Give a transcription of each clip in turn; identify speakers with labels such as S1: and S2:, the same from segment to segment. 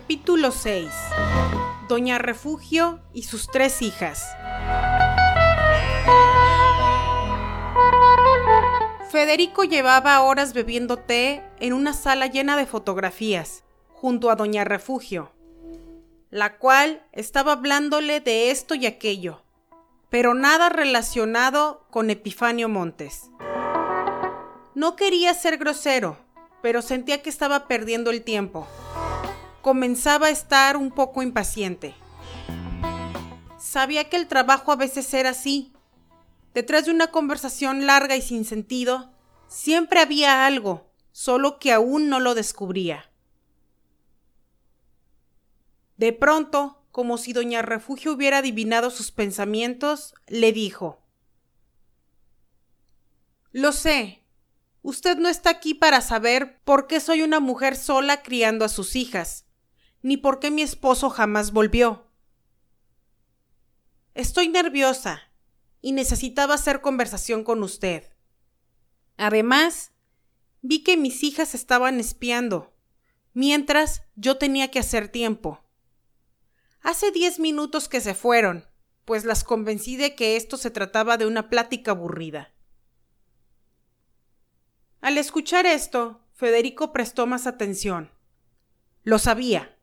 S1: Capítulo 6. Doña Refugio y sus tres hijas. Federico llevaba horas bebiendo té en una sala llena de fotografías, junto a Doña Refugio, la cual estaba hablándole de esto y aquello, pero nada relacionado con Epifanio Montes. No quería ser grosero, pero sentía que estaba perdiendo el tiempo. Comenzaba a estar un poco impaciente. Sabía que el trabajo a veces era así. Detrás de una conversación larga y sin sentido, siempre había algo, solo que aún no lo descubría. De pronto, como si doña Refugio hubiera adivinado sus pensamientos, le dijo Lo sé, Usted no está aquí para saber por qué soy una mujer sola criando a sus hijas, ni por qué mi esposo jamás volvió. Estoy nerviosa y necesitaba hacer conversación con usted. Además, vi que mis hijas estaban espiando, mientras yo tenía que hacer tiempo. Hace diez minutos que se fueron, pues las convencí de que esto se trataba de una plática aburrida. Al escuchar esto, Federico prestó más atención. Lo sabía.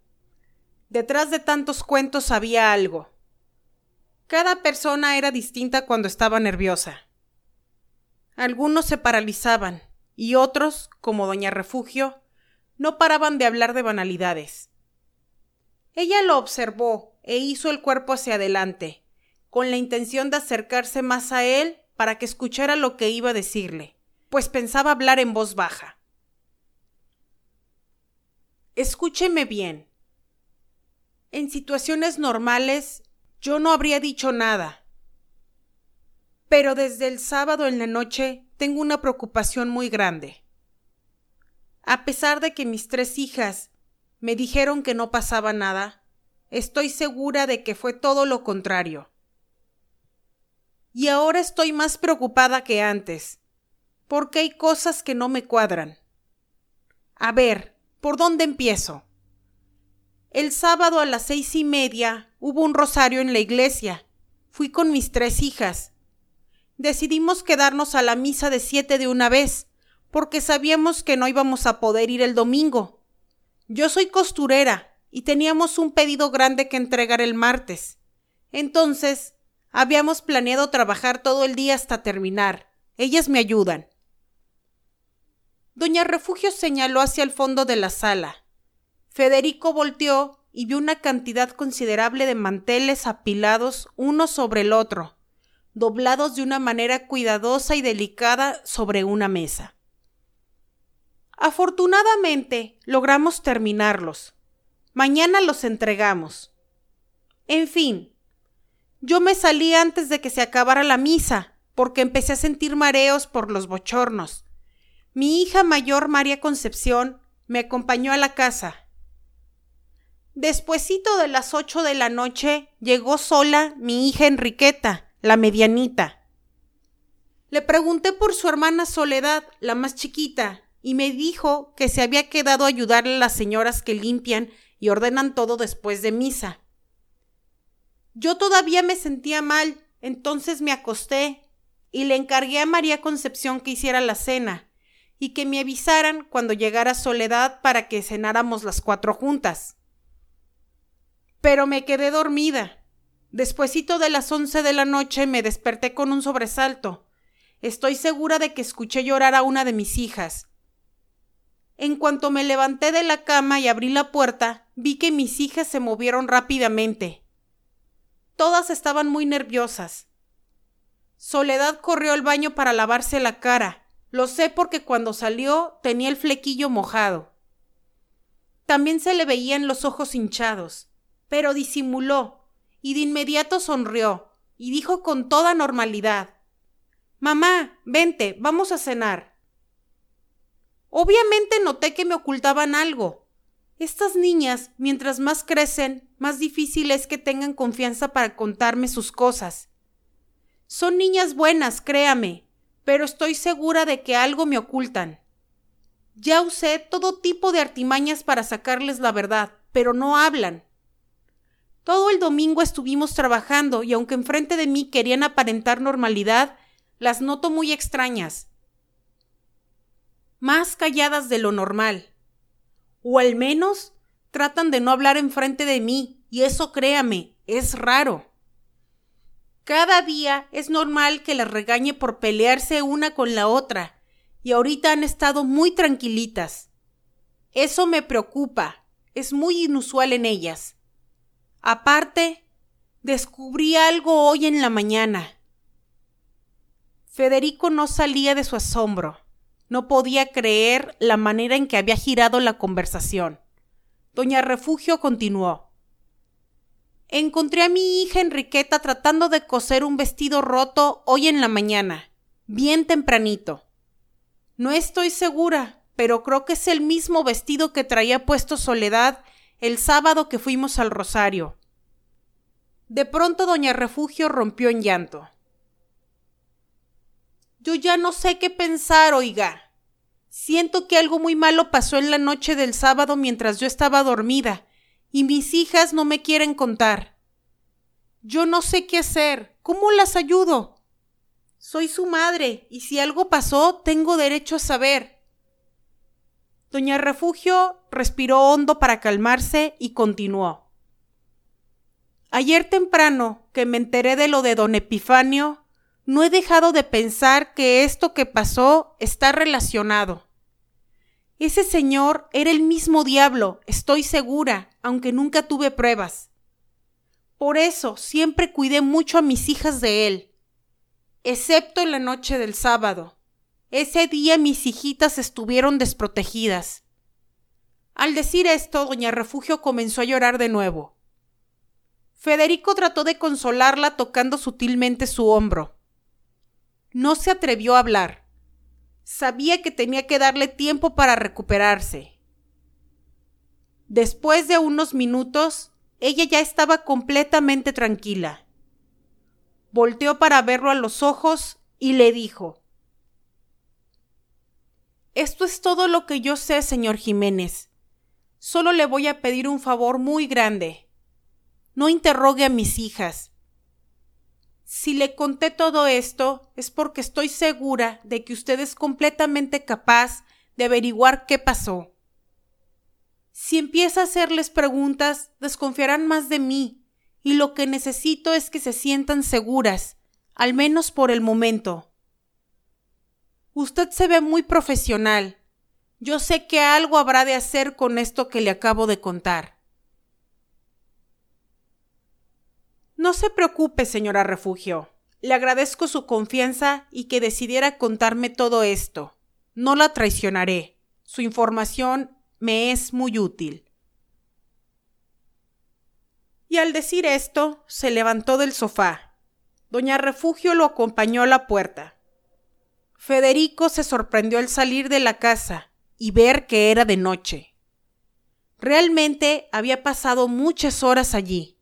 S1: Detrás de tantos cuentos había algo. Cada persona era distinta cuando estaba nerviosa. Algunos se paralizaban y otros, como Doña Refugio, no paraban de hablar de banalidades. Ella lo observó e hizo el cuerpo hacia adelante, con la intención de acercarse más a él para que escuchara lo que iba a decirle pues pensaba hablar en voz baja. Escúcheme bien. En situaciones normales yo no habría dicho nada. Pero desde el sábado en la noche tengo una preocupación muy grande. A pesar de que mis tres hijas me dijeron que no pasaba nada, estoy segura de que fue todo lo contrario. Y ahora estoy más preocupada que antes, porque hay cosas que no me cuadran. A ver, ¿por dónde empiezo? El sábado a las seis y media hubo un rosario en la iglesia. Fui con mis tres hijas. Decidimos quedarnos a la misa de siete de una vez, porque sabíamos que no íbamos a poder ir el domingo. Yo soy costurera y teníamos un pedido grande que entregar el martes. Entonces, habíamos planeado trabajar todo el día hasta terminar. Ellas me ayudan. Doña Refugio señaló hacia el fondo de la sala. Federico volteó y vio una cantidad considerable de manteles apilados uno sobre el otro, doblados de una manera cuidadosa y delicada sobre una mesa. Afortunadamente logramos terminarlos. Mañana los entregamos. En fin, yo me salí antes de que se acabara la misa, porque empecé a sentir mareos por los bochornos mi hija mayor, María Concepción, me acompañó a la casa. Despuésito de las ocho de la noche llegó sola mi hija Enriqueta, la medianita. Le pregunté por su hermana Soledad, la más chiquita, y me dijo que se había quedado a ayudarle a las señoras que limpian y ordenan todo después de misa. Yo todavía me sentía mal, entonces me acosté y le encargué a María Concepción que hiciera la cena y que me avisaran cuando llegara Soledad para que cenáramos las cuatro juntas. Pero me quedé dormida. Despuésito de las once de la noche me desperté con un sobresalto. Estoy segura de que escuché llorar a una de mis hijas. En cuanto me levanté de la cama y abrí la puerta, vi que mis hijas se movieron rápidamente. Todas estaban muy nerviosas. Soledad corrió al baño para lavarse la cara, lo sé porque cuando salió tenía el flequillo mojado. También se le veían los ojos hinchados, pero disimuló y de inmediato sonrió y dijo con toda normalidad Mamá, vente, vamos a cenar. Obviamente noté que me ocultaban algo. Estas niñas, mientras más crecen, más difícil es que tengan confianza para contarme sus cosas. Son niñas buenas, créame, pero estoy segura de que algo me ocultan. Ya usé todo tipo de artimañas para sacarles la verdad, pero no hablan. Todo el domingo estuvimos trabajando y aunque enfrente de mí querían aparentar normalidad, las noto muy extrañas. Más calladas de lo normal. O al menos tratan de no hablar enfrente de mí, y eso créame, es raro. Cada día es normal que las regañe por pelearse una con la otra, y ahorita han estado muy tranquilitas. Eso me preocupa, es muy inusual en ellas. Aparte, descubrí algo hoy en la mañana. Federico no salía de su asombro. No podía creer la manera en que había girado la conversación. Doña Refugio continuó. Encontré a mi hija Enriqueta tratando de coser un vestido roto hoy en la mañana, bien tempranito. No estoy segura, pero creo que es el mismo vestido que traía puesto Soledad el sábado que fuimos al Rosario. De pronto doña Refugio rompió en llanto. Yo ya no sé qué pensar, oiga. Siento que algo muy malo pasó en la noche del sábado mientras yo estaba dormida, y mis hijas no me quieren contar. Yo no sé qué hacer. ¿Cómo las ayudo? Soy su madre, y si algo pasó, tengo derecho a saber. Doña Refugio respiró hondo para calmarse y continuó. Ayer temprano que me enteré de lo de don Epifanio, no he dejado de pensar que esto que pasó está relacionado. Ese señor era el mismo diablo, estoy segura, aunque nunca tuve pruebas. Por eso siempre cuidé mucho a mis hijas de él, excepto en la noche del sábado. Ese día mis hijitas estuvieron desprotegidas. Al decir esto, doña Refugio comenzó a llorar de nuevo. Federico trató de consolarla tocando sutilmente su hombro. No se atrevió a hablar. Sabía que tenía que darle tiempo para recuperarse. Después de unos minutos, ella ya estaba completamente tranquila. Volteó para verlo a los ojos y le dijo esto es todo lo que yo sé, señor Jiménez. Solo le voy a pedir un favor muy grande. No interrogue a mis hijas. Si le conté todo esto es porque estoy segura de que usted es completamente capaz de averiguar qué pasó. Si empieza a hacerles preguntas, desconfiarán más de mí, y lo que necesito es que se sientan seguras, al menos por el momento. Usted se ve muy profesional. Yo sé que algo habrá de hacer con esto que le acabo de contar. No se preocupe, señora Refugio. Le agradezco su confianza y que decidiera contarme todo esto. No la traicionaré. Su información me es muy útil. Y al decir esto, se levantó del sofá. Doña Refugio lo acompañó a la puerta. Federico se sorprendió al salir de la casa y ver que era de noche. Realmente había pasado muchas horas allí.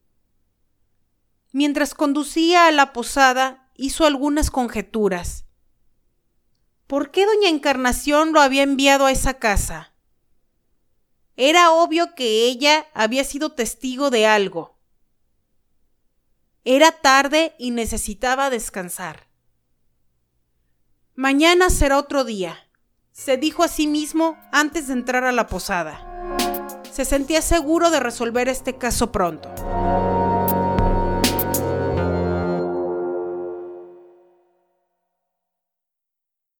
S1: Mientras conducía a la posada, hizo algunas conjeturas. ¿Por qué doña Encarnación lo había enviado a esa casa? Era obvio que ella había sido testigo de algo. Era tarde y necesitaba descansar. Mañana será otro día, se dijo a sí mismo antes de entrar a la posada. Se sentía seguro de resolver este caso pronto.